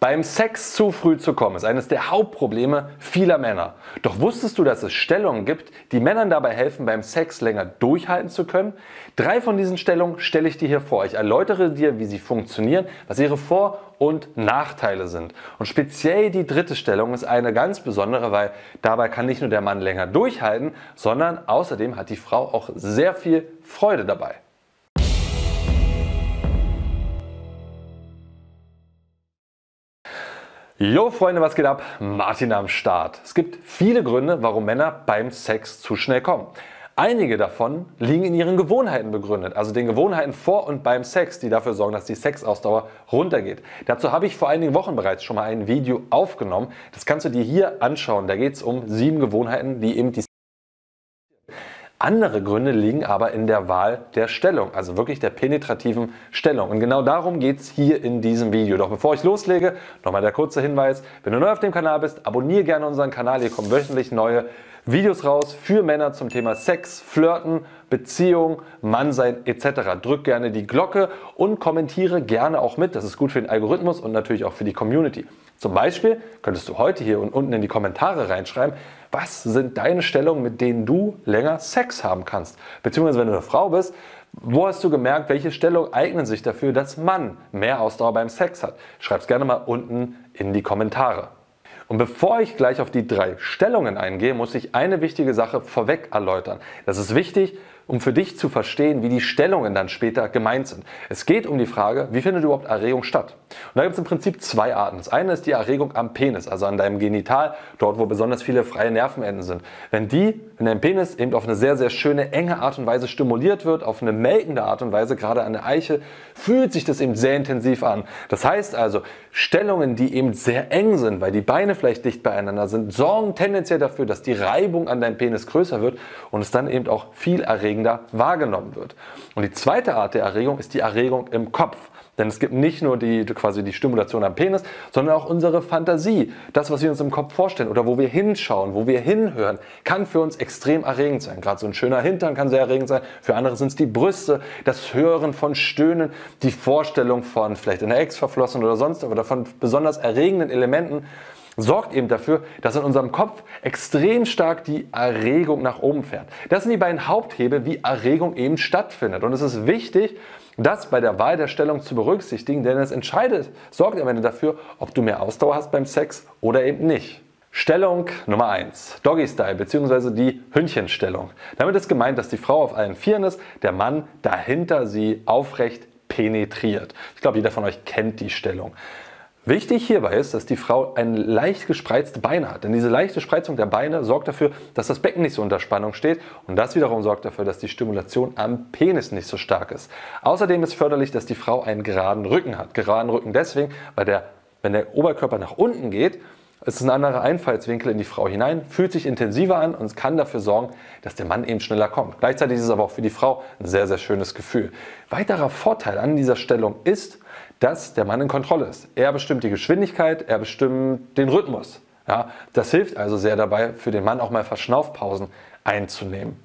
Beim Sex zu früh zu kommen ist eines der Hauptprobleme vieler Männer. Doch wusstest du, dass es Stellungen gibt, die Männern dabei helfen, beim Sex länger durchhalten zu können? Drei von diesen Stellungen stelle ich dir hier vor. Ich erläutere dir, wie sie funktionieren, was ihre Vor- und Nachteile sind. Und speziell die dritte Stellung ist eine ganz besondere, weil dabei kann nicht nur der Mann länger durchhalten, sondern außerdem hat die Frau auch sehr viel Freude dabei. Jo Freunde, was geht ab? Martin am Start. Es gibt viele Gründe, warum Männer beim Sex zu schnell kommen. Einige davon liegen in ihren Gewohnheiten begründet, also den Gewohnheiten vor und beim Sex, die dafür sorgen, dass die Sexausdauer runtergeht. Dazu habe ich vor einigen Wochen bereits schon mal ein Video aufgenommen. Das kannst du dir hier anschauen. Da geht es um sieben Gewohnheiten, die eben die andere Gründe liegen aber in der Wahl der Stellung, also wirklich der penetrativen Stellung. Und genau darum geht es hier in diesem Video. Doch bevor ich loslege, nochmal der kurze Hinweis, wenn du neu auf dem Kanal bist, abonniere gerne unseren Kanal. Hier kommen wöchentlich neue Videos raus für Männer zum Thema Sex, Flirten, Beziehung, Mannsein etc. Drück gerne die Glocke und kommentiere gerne auch mit. Das ist gut für den Algorithmus und natürlich auch für die Community. Zum Beispiel könntest du heute hier unten in die Kommentare reinschreiben, was sind deine Stellungen, mit denen du länger Sex haben kannst? Beziehungsweise wenn du eine Frau bist, wo hast du gemerkt, welche Stellungen eignen sich dafür, dass Mann mehr Ausdauer beim Sex hat? Schreib es gerne mal unten in die Kommentare. Und bevor ich gleich auf die drei Stellungen eingehe, muss ich eine wichtige Sache vorweg erläutern. Das ist wichtig, um für dich zu verstehen, wie die Stellungen dann später gemeint sind. Es geht um die Frage, wie findet überhaupt Erregung statt? Und da gibt es im Prinzip zwei Arten. Das eine ist die Erregung am Penis, also an deinem Genital, dort wo besonders viele freie Nervenenden sind. Wenn die, wenn dein Penis eben auf eine sehr, sehr schöne, enge Art und Weise stimuliert wird, auf eine melkende Art und Weise, gerade an der Eiche, fühlt sich das eben sehr intensiv an. Das heißt also, Stellungen, die eben sehr eng sind, weil die Beine vielleicht dicht beieinander sind, sorgen tendenziell dafür, dass die Reibung an deinem Penis größer wird und es dann eben auch viel erregender erregender wahrgenommen wird. Und die zweite Art der Erregung ist die Erregung im Kopf. Denn es gibt nicht nur die, quasi die Stimulation am Penis, sondern auch unsere Fantasie. Das, was wir uns im Kopf vorstellen oder wo wir hinschauen, wo wir hinhören, kann für uns extrem erregend sein. Gerade so ein schöner Hintern kann sehr erregend sein. Für andere sind es die Brüste, das Hören von Stöhnen, die Vorstellung von vielleicht einer Ex verflossen oder sonst oder von besonders erregenden Elementen sorgt eben dafür, dass in unserem Kopf extrem stark die Erregung nach oben fährt. Das sind die beiden Haupthebel, wie Erregung eben stattfindet. Und es ist wichtig, das bei der Wahl der Stellung zu berücksichtigen, denn es entscheidet, sorgt am Ende dafür, ob du mehr Ausdauer hast beim Sex oder eben nicht. Stellung Nummer 1, Doggy Style bzw. die Hündchenstellung. Damit ist gemeint, dass die Frau auf allen Vieren ist, der Mann dahinter sie aufrecht penetriert. Ich glaube, jeder von euch kennt die Stellung. Wichtig hierbei ist, dass die Frau ein leicht gespreizte Beine hat. Denn diese leichte Spreizung der Beine sorgt dafür, dass das Becken nicht so unter Spannung steht. Und das wiederum sorgt dafür, dass die Stimulation am Penis nicht so stark ist. Außerdem ist förderlich, dass die Frau einen geraden Rücken hat. Geraden Rücken deswegen, weil der, wenn der Oberkörper nach unten geht, ist es ein anderer Einfallswinkel in die Frau hinein, fühlt sich intensiver an und kann dafür sorgen, dass der Mann eben schneller kommt. Gleichzeitig ist es aber auch für die Frau ein sehr, sehr schönes Gefühl. Weiterer Vorteil an dieser Stellung ist, dass der Mann in Kontrolle ist. Er bestimmt die Geschwindigkeit, er bestimmt den Rhythmus. Ja, das hilft also sehr dabei, für den Mann auch mal Verschnaufpausen einzunehmen.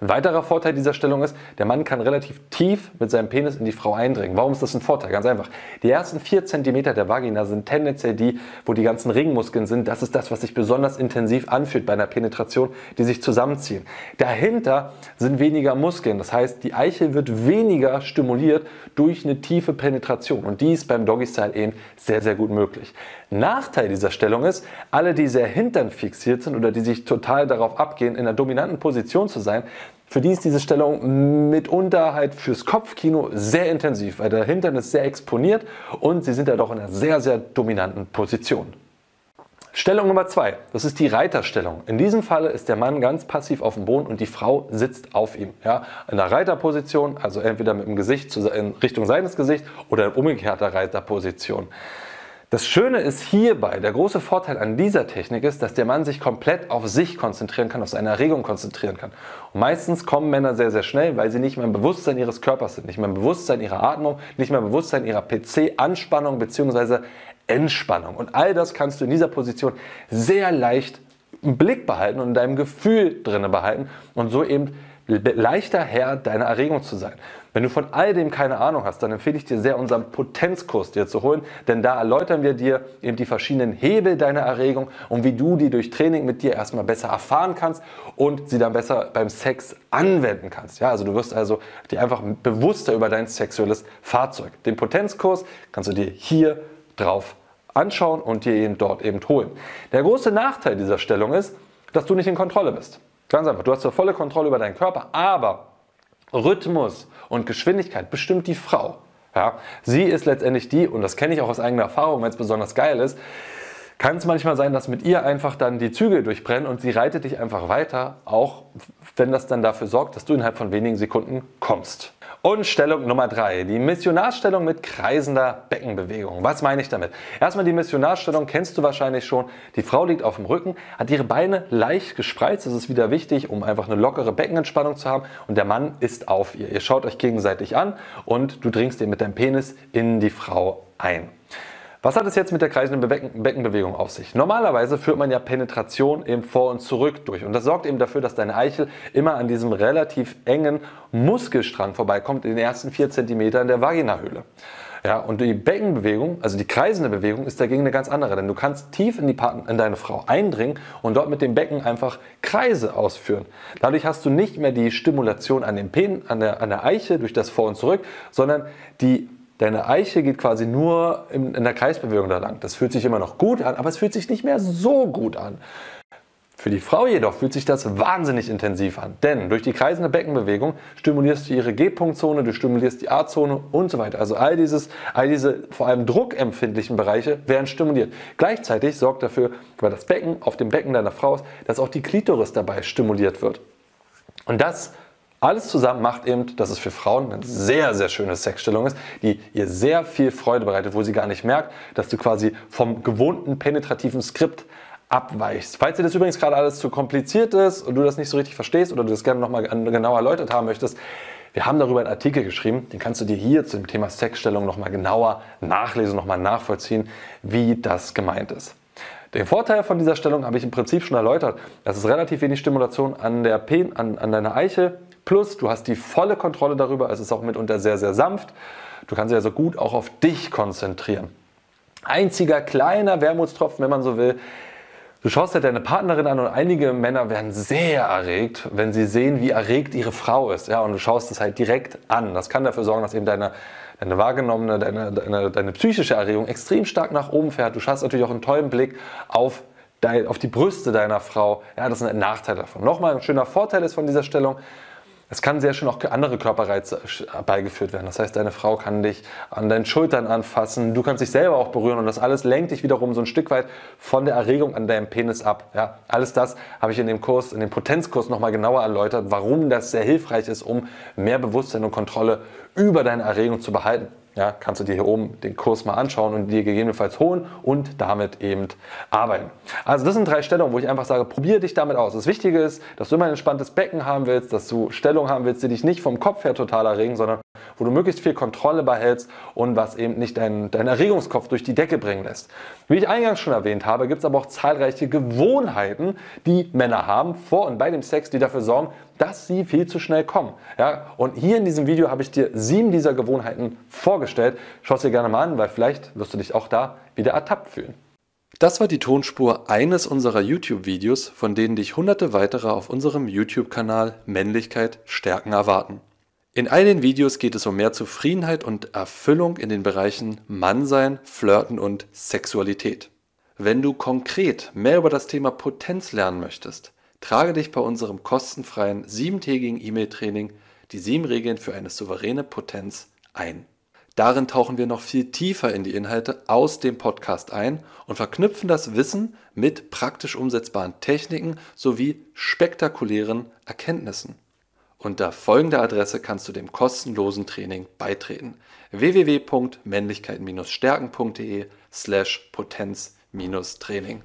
Ein weiterer Vorteil dieser Stellung ist, der Mann kann relativ tief mit seinem Penis in die Frau eindringen. Warum ist das ein Vorteil? Ganz einfach. Die ersten vier Zentimeter der Vagina sind tendenziell die, wo die ganzen Ringmuskeln sind. Das ist das, was sich besonders intensiv anfühlt bei einer Penetration, die sich zusammenziehen. Dahinter sind weniger Muskeln. Das heißt, die Eichel wird weniger stimuliert durch eine tiefe Penetration. Und die ist beim Doggy Style eben sehr, sehr gut möglich. Nachteil dieser Stellung ist, alle, die sehr hintern fixiert sind oder die sich total darauf abgehen, in einer dominanten Position zu sein, für die ist diese Stellung mitunter halt fürs Kopfkino sehr intensiv, weil der Hintern ist sehr exponiert und sie sind ja doch in einer sehr, sehr dominanten Position. Stellung Nummer zwei, das ist die Reiterstellung. In diesem Falle ist der Mann ganz passiv auf dem Boden und die Frau sitzt auf ihm. Ja, in der Reiterposition, also entweder mit dem Gesicht in Richtung seines Gesichts oder in umgekehrter Reiterposition. Das Schöne ist hierbei, der große Vorteil an dieser Technik ist, dass der Mann sich komplett auf sich konzentrieren kann, auf seine Erregung konzentrieren kann. Und meistens kommen Männer sehr, sehr schnell, weil sie nicht mehr im Bewusstsein ihres Körpers sind, nicht mehr im Bewusstsein ihrer Atmung, nicht mehr im Bewusstsein ihrer PC-Anspannung bzw. Entspannung. Und all das kannst du in dieser Position sehr leicht im Blick behalten und in deinem Gefühl drinne behalten und so eben leichter Herr deiner Erregung zu sein. Wenn du von all dem keine Ahnung hast, dann empfehle ich dir sehr, unseren Potenzkurs dir zu holen, denn da erläutern wir dir eben die verschiedenen Hebel deiner Erregung und wie du die durch Training mit dir erstmal besser erfahren kannst und sie dann besser beim Sex anwenden kannst. Ja, also du wirst also dir einfach bewusster über dein sexuelles Fahrzeug. Den Potenzkurs kannst du dir hier drauf anschauen und dir eben dort eben holen. Der große Nachteil dieser Stellung ist, dass du nicht in Kontrolle bist. Ganz einfach, du hast zwar volle Kontrolle über deinen Körper, aber Rhythmus und Geschwindigkeit bestimmt die Frau. Ja, sie ist letztendlich die, und das kenne ich auch aus eigener Erfahrung, wenn es besonders geil ist, kann es manchmal sein, dass mit ihr einfach dann die Zügel durchbrennen und sie reitet dich einfach weiter, auch wenn das dann dafür sorgt, dass du innerhalb von wenigen Sekunden kommst. Und Stellung Nummer drei, die Missionarstellung mit kreisender Beckenbewegung. Was meine ich damit? Erstmal die Missionarstellung kennst du wahrscheinlich schon. Die Frau liegt auf dem Rücken, hat ihre Beine leicht gespreizt. Das ist wieder wichtig, um einfach eine lockere Beckenentspannung zu haben. Und der Mann ist auf ihr. Ihr schaut euch gegenseitig an und du dringst ihr mit deinem Penis in die Frau ein. Was hat es jetzt mit der kreisenden Beckenbewegung auf sich? Normalerweise führt man ja Penetration eben vor und zurück durch und das sorgt eben dafür, dass deine Eichel immer an diesem relativ engen Muskelstrang vorbeikommt in den ersten 4 cm in der Vaginahöhle. Ja, und die Beckenbewegung, also die kreisende Bewegung, ist dagegen eine ganz andere, denn du kannst tief in, die Partner, in deine Frau eindringen und dort mit dem Becken einfach Kreise ausführen. Dadurch hast du nicht mehr die Stimulation an, den Pen, an, der, an der Eiche durch das Vor und Zurück, sondern die Deine Eiche geht quasi nur in, in der Kreisbewegung da lang. Das fühlt sich immer noch gut an, aber es fühlt sich nicht mehr so gut an. Für die Frau jedoch fühlt sich das wahnsinnig intensiv an, denn durch die kreisende Beckenbewegung stimulierst du ihre G-Punktzone, du stimulierst die A-Zone und so weiter. Also all, dieses, all diese vor allem druckempfindlichen Bereiche werden stimuliert. Gleichzeitig sorgt dafür, weil das Becken auf dem Becken deiner Frau ist, dass auch die Klitoris dabei stimuliert wird. Und das alles zusammen macht eben, dass es für Frauen eine sehr, sehr schöne Sexstellung ist, die ihr sehr viel Freude bereitet, wo sie gar nicht merkt, dass du quasi vom gewohnten penetrativen Skript abweichst. Falls dir das übrigens gerade alles zu kompliziert ist und du das nicht so richtig verstehst oder du das gerne nochmal genau erläutert haben möchtest, wir haben darüber einen Artikel geschrieben, den kannst du dir hier zum Thema Sexstellung nochmal genauer nachlesen, nochmal nachvollziehen, wie das gemeint ist. Den Vorteil von dieser Stellung habe ich im Prinzip schon erläutert. Es ist relativ wenig Stimulation an, der Pen, an, an deiner Eiche, Plus, du hast die volle Kontrolle darüber. Es ist auch mitunter sehr, sehr sanft. Du kannst dich also gut auch auf dich konzentrieren. Einziger kleiner Wermutstropfen, wenn man so will. Du schaust dir deine Partnerin an und einige Männer werden sehr erregt, wenn sie sehen, wie erregt ihre Frau ist. Ja, und du schaust es halt direkt an. Das kann dafür sorgen, dass eben deine, deine wahrgenommene, deine, deine, deine psychische Erregung extrem stark nach oben fährt. Du schaust natürlich auch einen tollen Blick auf auf die Brüste deiner Frau. Ja, das ist ein Nachteil davon. Nochmal ein schöner Vorteil ist von dieser Stellung, es kann sehr schön auch andere Körperreize beigeführt werden. Das heißt, deine Frau kann dich an deinen Schultern anfassen, du kannst dich selber auch berühren und das alles lenkt dich wiederum so ein Stück weit von der Erregung an deinem Penis ab. Ja, alles das habe ich in dem Kurs, in dem Potenzkurs nochmal genauer erläutert, warum das sehr hilfreich ist, um mehr Bewusstsein und Kontrolle über deine Erregung zu behalten ja, kannst du dir hier oben den Kurs mal anschauen und dir gegebenenfalls holen und damit eben arbeiten. Also das sind drei Stellungen, wo ich einfach sage, probiere dich damit aus. Das Wichtige ist, dass du immer ein entspanntes Becken haben willst, dass du Stellungen haben willst, die dich nicht vom Kopf her total erregen, sondern wo du möglichst viel Kontrolle behältst und was eben nicht deinen dein Erregungskopf durch die Decke bringen lässt. Wie ich eingangs schon erwähnt habe, gibt es aber auch zahlreiche Gewohnheiten, die Männer haben vor und bei dem Sex, die dafür sorgen, dass sie viel zu schnell kommen. Ja, und hier in diesem Video habe ich dir sieben dieser Gewohnheiten vorgestellt. Schau es dir gerne mal an, weil vielleicht wirst du dich auch da wieder ertappt fühlen. Das war die Tonspur eines unserer YouTube-Videos, von denen dich hunderte weitere auf unserem YouTube-Kanal Männlichkeit stärken erwarten. In all den Videos geht es um mehr Zufriedenheit und Erfüllung in den Bereichen Mannsein, Flirten und Sexualität. Wenn du konkret mehr über das Thema Potenz lernen möchtest, trage dich bei unserem kostenfreien siebentägigen E-Mail-Training die sieben Regeln für eine souveräne Potenz ein. Darin tauchen wir noch viel tiefer in die Inhalte aus dem Podcast ein und verknüpfen das Wissen mit praktisch umsetzbaren Techniken sowie spektakulären Erkenntnissen. Unter folgender Adresse kannst du dem kostenlosen Training beitreten: www.männlichkeit-stärken.de slash Potenz-Training.